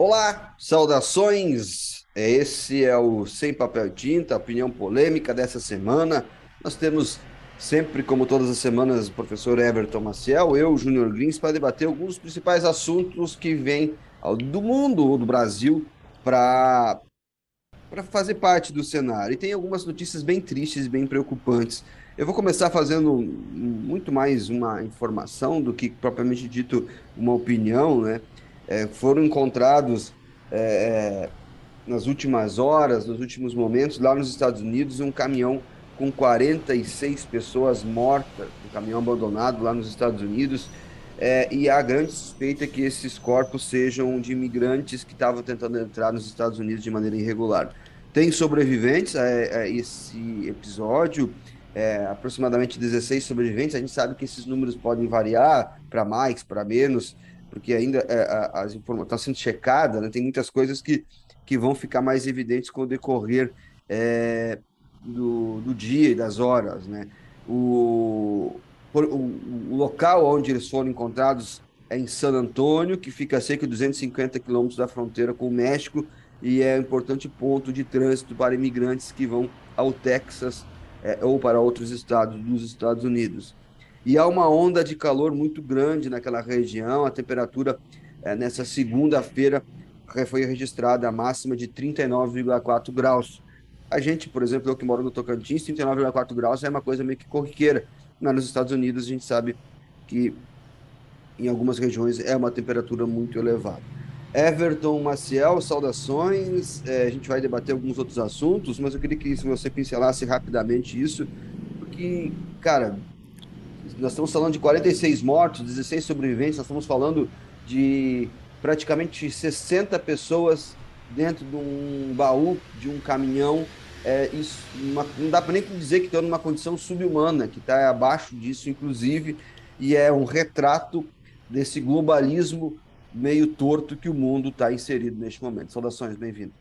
Olá, saudações. Esse é o Sem Papel Tinta, opinião polêmica dessa semana. Nós temos sempre, como todas as semanas, o professor Everton Maciel, eu, Júnior Grins, para debater alguns dos principais assuntos que vêm do mundo ou do Brasil para fazer parte do cenário. E tem algumas notícias bem tristes bem preocupantes. Eu vou começar fazendo muito mais uma informação do que propriamente dito uma opinião, né? É, foram encontrados é, é nas últimas horas, nos últimos momentos, lá nos Estados Unidos, um caminhão com 46 pessoas mortas, um caminhão abandonado lá nos Estados Unidos. É, e a grande suspeita que esses corpos sejam de imigrantes que estavam tentando entrar nos Estados Unidos de maneira irregular. Tem sobreviventes a, a esse episódio, é, aproximadamente 16 sobreviventes. A gente sabe que esses números podem variar para mais, para menos, porque ainda é, as informações estão sendo checadas, né? tem muitas coisas que, que vão ficar mais evidentes com o decorrer é, do, do dia e das horas. Né? O, o, o, local onde eles foram encontrados é em San Antônio, que fica a cerca de 250 quilômetros da fronteira com o México e é um importante ponto de trânsito para imigrantes que vão ao Texas é, ou para outros estados dos Estados Unidos. E há uma onda de calor muito grande naquela região, a temperatura é, nessa segunda-feira foi registrada a máxima de 39,4 graus. A gente, por exemplo, eu que moro no Tocantins, 39,4 graus é uma coisa meio que corriqueira mas nos Estados Unidos a gente sabe que em algumas regiões é uma temperatura muito elevada. Everton Maciel, saudações. É, a gente vai debater alguns outros assuntos, mas eu queria que você pincelasse rapidamente isso, porque, cara, nós estamos falando de 46 mortos, 16 sobreviventes, nós estamos falando de praticamente 60 pessoas dentro de um baú de um caminhão é, isso, uma, não dá para nem dizer que está numa condição subhumana, que está abaixo disso, inclusive, e é um retrato desse globalismo meio torto que o mundo está inserido neste momento. Saudações, bem-vindo.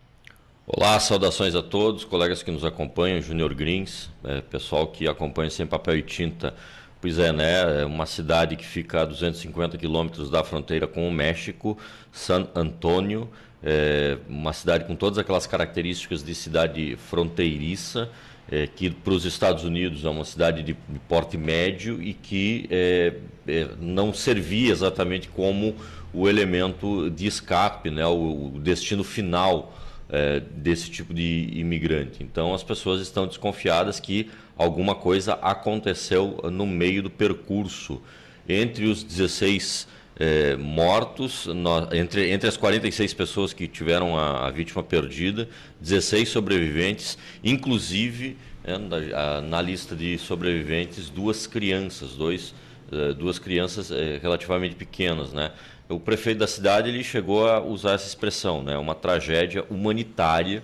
Olá, saudações a todos, colegas que nos acompanham, Júnior Grins, é, pessoal que acompanha sem papel e tinta. Pois é, né? É uma cidade que fica a 250 quilômetros da fronteira com o México, San Antônio, é uma cidade com todas aquelas características de cidade fronteiriça, é, que para os Estados Unidos é uma cidade de, porte médio e que é, é, não servia exatamente como o elemento de escape, né, o, o destino final é, desse tipo de imigrante. Então as pessoas estão desconfiadas que alguma coisa aconteceu no meio do percurso. Entre os 16 é, mortos, no, entre, entre as 46 pessoas que tiveram a, a vítima perdida, 16 sobreviventes, inclusive é, na, na, lista de sobreviventes, duas crianças, dois, é, duas crianças é, relativamente pequenas. Né? O prefeito da cidade ele chegou a usar essa expressão, né? uma tragédia humanitária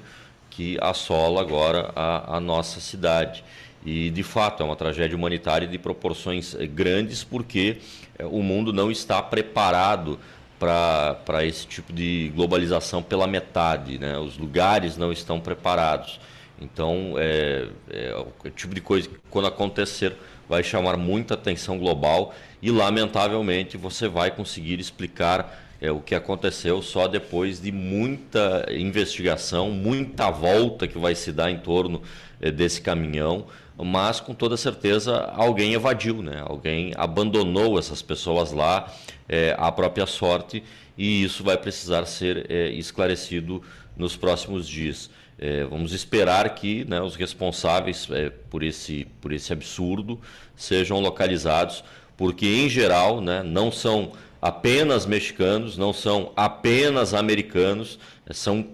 que assola agora a, a nossa cidade. E, de fato, é uma tragédia humanitária de proporções eh, grandes, porque eh, o mundo não está preparado para esse tipo de globalização pela metade. Né? Os lugares não estão preparados. Então, é, é o tipo de coisa que, quando acontecer, vai chamar muita atenção global e, lamentavelmente, você vai conseguir explicar é, o que aconteceu só depois de muita investigação, muita volta que vai se dar em torno é, desse caminhão mas com toda certeza alguém evadiu, né? alguém abandonou essas pessoas lá é, à própria sorte e isso vai precisar ser é, esclarecido nos próximos dias. É, vamos esperar que né, os responsáveis é, por, esse, por esse absurdo sejam localizados, porque em geral né, não são apenas mexicanos, não são apenas americanos, são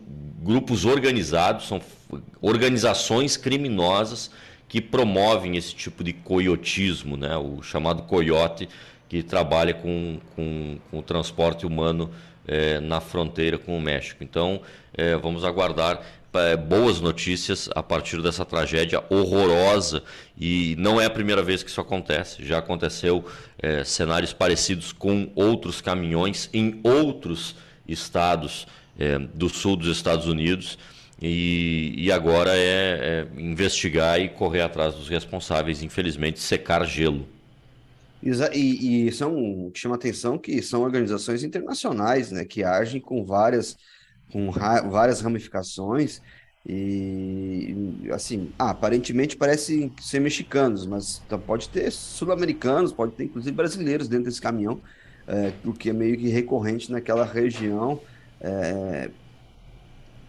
grupos organizados, são organizações criminosas que promovem esse tipo de coiotismo, né? o chamado coiote, que trabalha com, com, com o transporte humano é, na fronteira com o México. Então, é, vamos aguardar é, boas notícias a partir dessa tragédia horrorosa e não é a primeira vez que isso acontece. Já aconteceu cenários parecidos com outros caminhões em outros estados do sul dos Estados Unidos. E, e agora é, é, investigar e correr atrás dos responsáveis, infelizmente, secar gelo. E, e são chama atenção que são organizações internacionais, né, que agem com várias com ra várias ramificações e assim, ah, aparentemente parecem ser mexicanos, mas pode ter sul-americanos, pode ter inclusive brasileiros dentro desse caminhão, é, o que é meio que recorrente naquela região. É,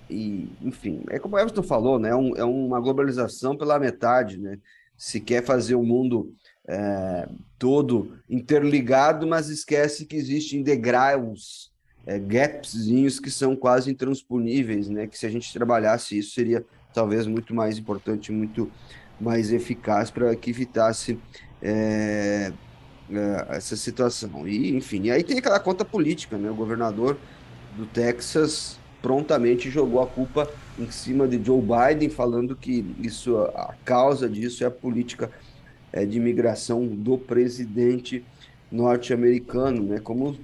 e, enfim, é como o Everton falou, né? É, um, é uma globalização pela metade, né? Se quer fazer o mundo é, todo interligado, mas esquece que existem degraus, é, que são quase intransponíveis, né? Que se a gente trabalhasse isso seria talvez muito mais importante, muito mais eficaz para que evitasse é, é, essa situação. E enfim, e aí tem aquela conta política, né? O governador do Texas prontamente jogou a culpa em cima de Joe Biden, falando que isso a causa disso é a política é, de imigração do presidente norte-americano, né? Como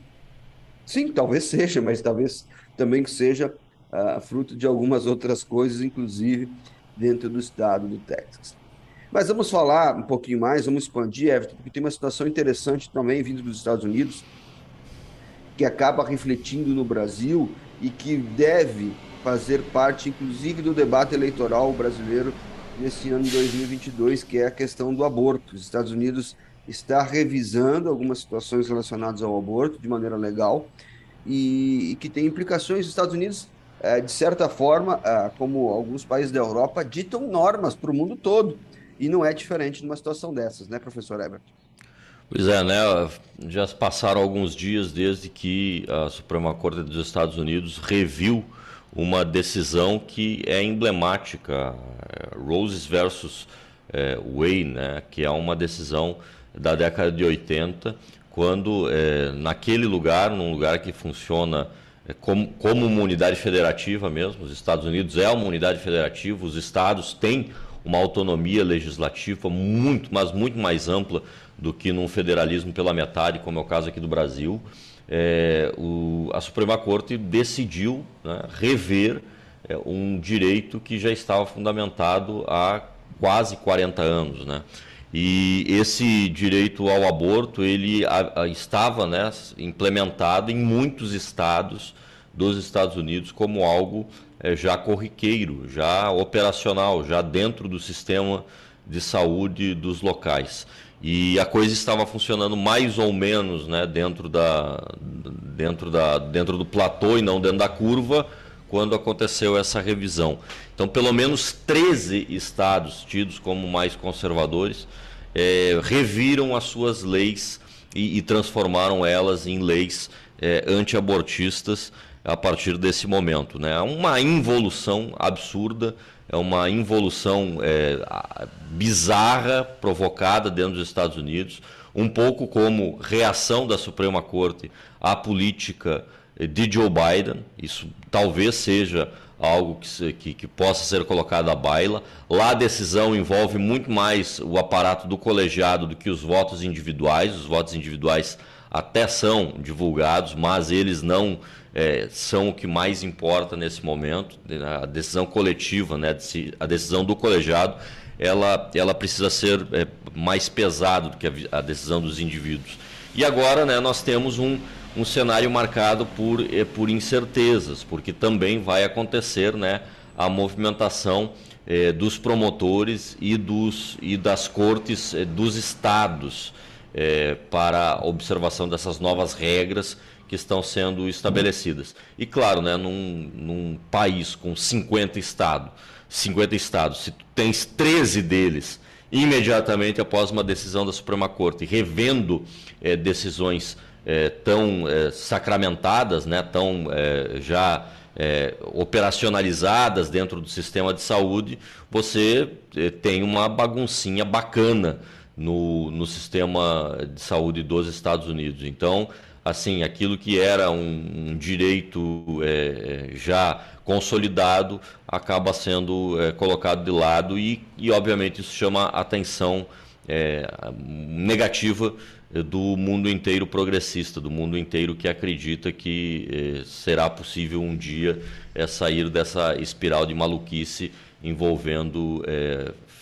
sim, talvez seja, mas talvez também que seja uh, fruto de algumas outras coisas, inclusive dentro do estado do Texas. Mas vamos falar um pouquinho mais, vamos expandir, Everton, porque tem uma situação interessante também vindo dos Estados Unidos, que acaba refletindo no Brasil e que deve fazer parte, inclusive, do debate eleitoral brasileiro nesse ano de 2022, que é a questão do aborto. Os Estados Unidos está revisando algumas situações relacionadas ao aborto de maneira legal e, e que tem implicações. Os Estados Unidos, é, de certa forma, é, como alguns países da Europa, ditam normas para o mundo todo. E não é diferente numa situação dessas, né, professor Everton? Pois é, né? Já passaram alguns dias desde que a Suprema Corte dos Estados Unidos reviu uma decisão que é emblemática, é, Roses versus é, Wayne, né? que é uma decisão da década de 80, quando é, naquele lugar, num lugar que funciona é, como, como uma unidade federativa mesmo, os Estados Unidos é uma unidade federativa, os estados têm uma autonomia legislativa muito, mas muito mais ampla do que num federalismo pela metade, como é o caso aqui do Brasil, é, o, a Suprema Corte decidiu né, rever é, um direito que já estava fundamentado há quase 40 anos. Né? E esse direito ao aborto ele a, a, estava né, implementado em muitos estados dos Estados Unidos como algo é, já corriqueiro, já operacional, já dentro do sistema de saúde dos locais. E a coisa estava funcionando mais ou menos né, dentro, da, dentro, da, dentro do platô e não dentro da curva quando aconteceu essa revisão. Então, pelo menos 13 estados tidos como mais conservadores é, reviram as suas leis e, e transformaram elas em leis é, anti-abortistas a partir desse momento. Né? Uma involução absurda é uma involução é, bizarra provocada dentro dos Estados Unidos, um pouco como reação da Suprema Corte à política de Joe Biden. Isso talvez seja algo que, que, que, possa ser colocado à baila. Lá a decisão envolve muito mais o aparato do colegiado do que os votos individuais. Os votos individuais até são divulgados, mas eles não é, são o que mais importa nesse momento. A decisão coletiva, né, a decisão do colegiado, ela, ela precisa ser é, mais pesada do que a, a, decisão dos indivíduos. E agora né, nós temos um, um cenário marcado por, é, por incertezas, porque também vai acontecer né, a movimentação é, dos promotores e, dos, e das cortes é, dos estados é, para a observação dessas novas regras que estão sendo estabelecidas. E claro, né, num, num país com 50 estados, 50 estados, se tu tens 13 deles imediatamente após uma decisão da Suprema Corte, revendo é, decisões é, tão é, sacramentadas, né, tão já operacionalizadas dentro do sistema de saúde, você tem uma baguncinha bacana no, no sistema de saúde dos Estados Unidos. Então, assim, aquilo que era um, um direito é, é, já consolidado acaba sendo é, colocado de lado e, e, obviamente, isso chama a atenção é, negativa do mundo inteiro progressista, do mundo inteiro que acredita que é, será possível um dia é, sair dessa espiral de maluquice envolvendo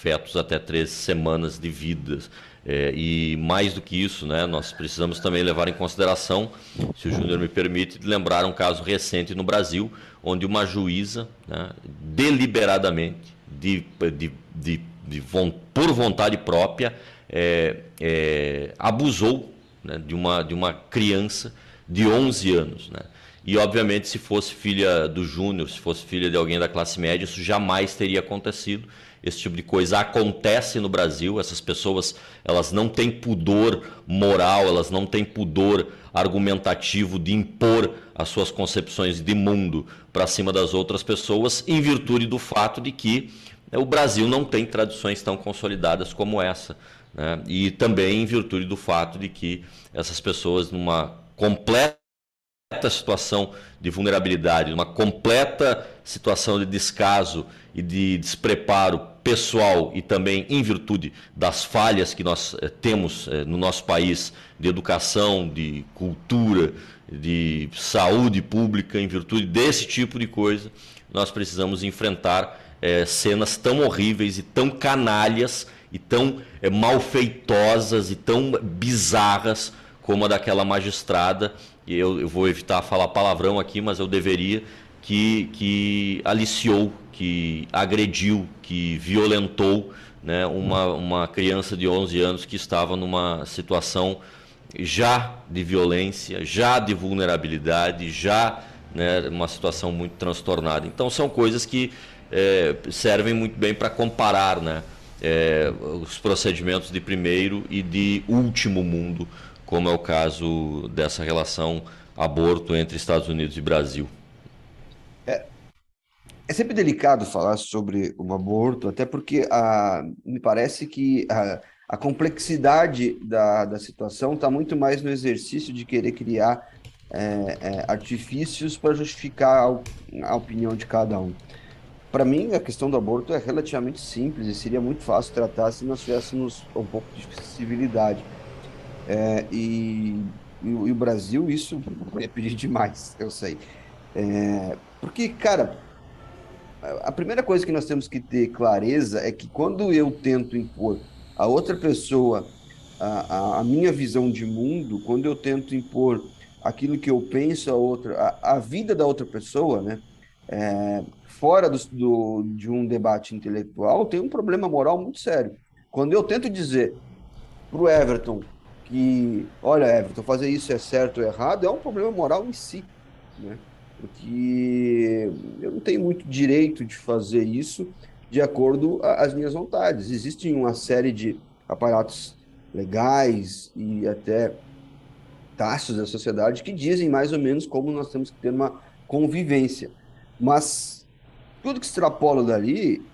fetos até três semanas de vida. É, e mais do que isso, né, nós precisamos também levar em consideração, se o Júnior me permite, lembrar um caso recente no Brasil, onde uma juíza, né, deliberadamente, de, de, de, de, por vontade própria, é, é, abusou né, de, uma, de uma criança de 11 anos. Né? E, obviamente, se fosse filha do Júnior, se fosse filha de alguém da classe média, isso jamais teria acontecido. Esse tipo de coisa acontece no Brasil. Essas pessoas, elas não têm pudor moral, elas não têm pudor argumentativo de impor as suas concepções de mundo para cima das outras pessoas, em virtude do fato de que né, o Brasil não tem tradições tão consolidadas como essa. Né? E também em virtude do fato de que essas pessoas, numa completa situação de vulnerabilidade, uma completa situação de descaso e de despreparo pessoal e também em virtude das falhas que nós eh, temos eh, no nosso país de educação, de cultura, de saúde pública, em virtude desse tipo de coisa, nós precisamos enfrentar eh, cenas tão horríveis e tão canalhas e tão malfeitosas e tão bizarras como a daquela magistrada e eu, eu vou evitar falar palavrão aqui, mas eu deveria, que, que aliciou, que agrediu, que violentou né, uma, uma criança de 11 anos que estava numa situação já de violência, já de vulnerabilidade, já né, uma situação muito transtornada. Então são coisas que é, servem muito bem para comparar né, é, os procedimentos de primeiro e de último mundo como é o caso dessa relação aborto entre Estados Unidos e Brasil. É, é sempre delicado falar sobre o aborto, até porque a, ah, me parece que a, a complexidade da, da situação está muito mais no exercício de querer criar é, é, artifícios para justificar a, a opinião de cada um. Para mim, a questão do aborto é relativamente simples e seria muito fácil tratar se nós tivéssemos um pouco de civilidade. É, e, e, e, o Brasil, isso é pedir demais, eu sei. É, porque, cara, a primeira coisa que nós temos que ter clareza é que quando eu tento impor a outra pessoa a, a, a minha visão de mundo, quando eu tento impor aquilo que eu penso a outra, a, a vida da outra pessoa, né? É, fora do, do, de um debate intelectual, tem um problema moral muito sério. Quando eu tento dizer para o Everton que, olha, Everton, fazer isso é certo ou errado é um problema moral em si, né? Porque eu não tenho muito direito de fazer isso de acordo às minhas vontades. Existe uma série de aparatos legais e até taxas da sociedade que dizem mais ou menos como nós temos que ter uma convivência. Mas tudo que extrapola dali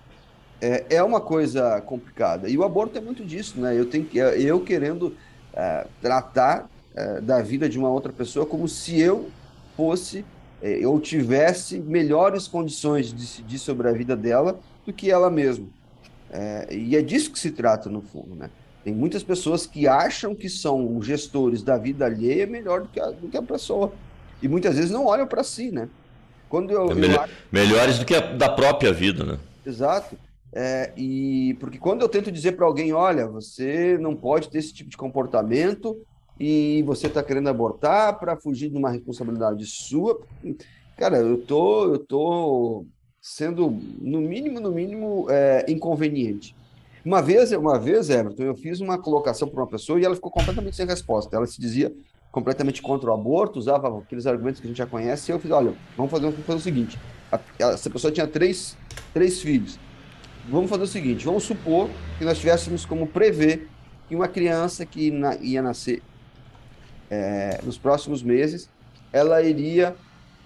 é, é uma coisa complicada. E o aborto é muito disso, né? Eu, tenho, eu querendo é, tratar é, da vida de uma outra pessoa como se eu fosse é, eu tivesse melhores condições de decidir sobre a vida dela do que ela mesma. É, e é disso que se trata, no fundo. Né? Tem muitas pessoas que acham que são gestores da vida alheia melhor do que a, do que a pessoa. E muitas vezes não olham para si, né? Quando eu, é melhor, eu... Melhores do que a da própria vida, né? Exato. É, e porque quando eu tento dizer para alguém, olha, você não pode ter esse tipo de comportamento e você está querendo abortar para fugir de uma responsabilidade sua, cara, eu tô, eu tô sendo no mínimo, no mínimo é, inconveniente. Uma vez, uma vez, Everton, eu fiz uma colocação para uma pessoa e ela ficou completamente sem resposta. Ela se dizia completamente contra o aborto, usava aqueles argumentos que a gente já conhece. E eu fiz, olha, vamos fazer, vamos fazer o seguinte: a, essa pessoa tinha três, três filhos vamos fazer o seguinte: vamos supor que nós tivéssemos como prever que uma criança que na, ia nascer é, nos próximos meses, ela iria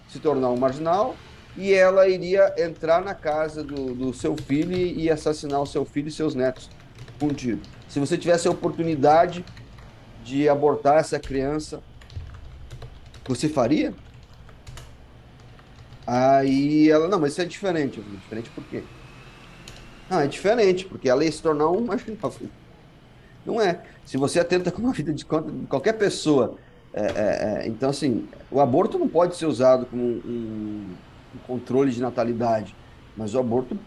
se tornar um marginal e ela iria entrar na casa do, do seu filho e assassinar o seu filho e seus netos com tiro. Se você tivesse a oportunidade de abortar essa criança, você faria? Aí ela, não, mas isso é diferente. Diferente por quê? Não, é diferente, porque ela ia se tornar um marginal. Não é. Se você atenta com a vida de qualquer pessoa. É, é, é, então, assim, o aborto não pode ser usado como um, um, controle de natalidade, mas o aborto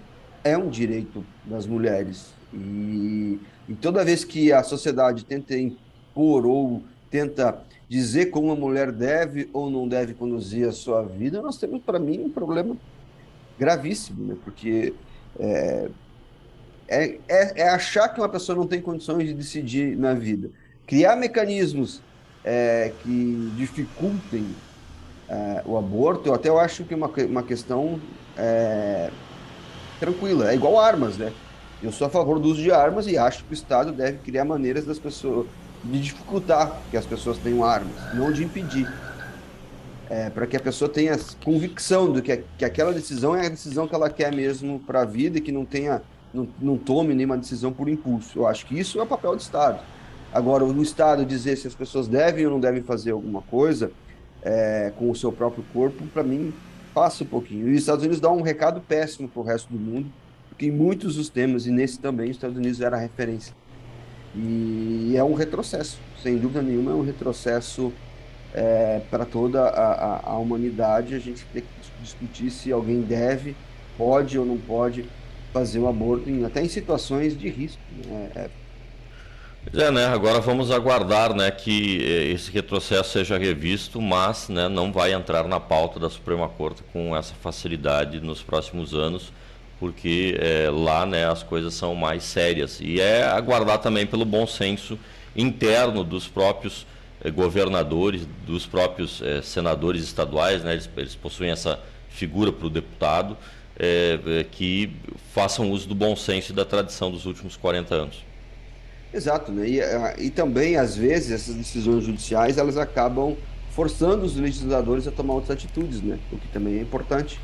é um direito das mulheres. E, e toda vez que a sociedade tenta impor ou tenta dizer como uma mulher deve ou não deve conduzir a sua vida, nós temos, para mim, um problema gravíssimo, né? porque é, é, é, é, achar que uma pessoa não tem condições de decidir na vida. Criar mecanismos é, que dificultem é, o aborto, eu até acho que é uma, uma questão é, tranquila. É igual armas, né? Eu sou a favor do uso de armas e acho que o Estado deve criar maneiras das pessoas de dificultar que as pessoas tenham armas, não de impedir. É, para que a pessoa tenha convicção de que, que aquela decisão é a decisão que ela quer mesmo para a vida e que não tenha não, não tome nenhuma decisão por impulso. Eu acho que isso é o papel do Estado. Agora, o Estado dizer se as pessoas devem ou não devem fazer alguma coisa é, com o seu próprio corpo, para mim, passa um pouquinho. E os Estados Unidos dão um recado péssimo para o resto do mundo, porque em muitos dos temas, e nesse também, os Estados Unidos era referência. E é um retrocesso, sem dúvida nenhuma, é um retrocesso é, para toda a, a, a, humanidade. A gente tem que discutir se alguém deve, pode ou não pode fazer o aborto, em, até em situações de risco. Né? É, Pois é, né? Agora vamos aguardar né, que eh, esse retrocesso seja revisto, mas né, não vai entrar na pauta da Suprema Corte com essa facilidade nos próximos anos, porque é, lá né, as coisas são mais sérias. E é aguardar também pelo bom senso interno dos próprios é, governadores, dos próprios é, senadores estaduais, né, eles, eles possuem essa figura para o deputado, que façam uso do bom senso e da tradição dos últimos 40 anos. Exato, né? E, ah, e também, às vezes, essas decisões judiciais, elas acabam forçando os legisladores a tomar outras atitudes, né? O que também é importante.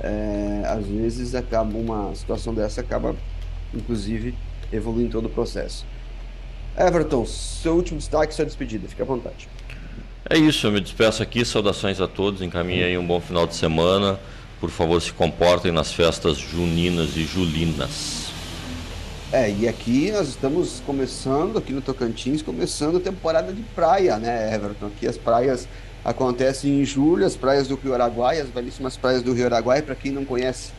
É, às vezes, acaba uma situação dessa acaba, inclusive, evoluindo todo o processo. Everton, seu último destaque, sua despedida, fique à vontade. É isso, eu me despeço aqui, saudações a todos, encaminhe aí um bom final de semana. Por favor, se comportem nas festas juninas e julinas. É, e aqui nós estamos começando, aqui no Tocantins, começando a temporada de praia, né, Everton? Aqui as praias acontecem em julho, as praias do Rio Araguaia, as belíssimas praias do Rio Araguaia, para quem não conhece,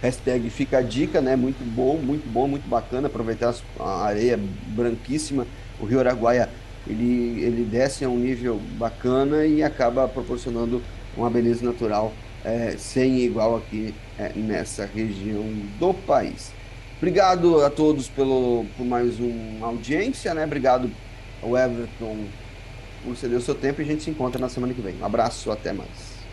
hashtag fica a dica, né? Muito bom, muito bom, muito bacana aproveitar a areia branquíssima. O Rio Araguaia ele, ele desce a um nível bacana e acaba proporcionando uma beleza natural é, sem igual aqui é, nessa região do país. Obrigado a todos pelo, por mais uma audiência, né? Obrigado ao Everton por ceder o seu tempo e a gente se encontra na semana que vem. Um abraço, até mais.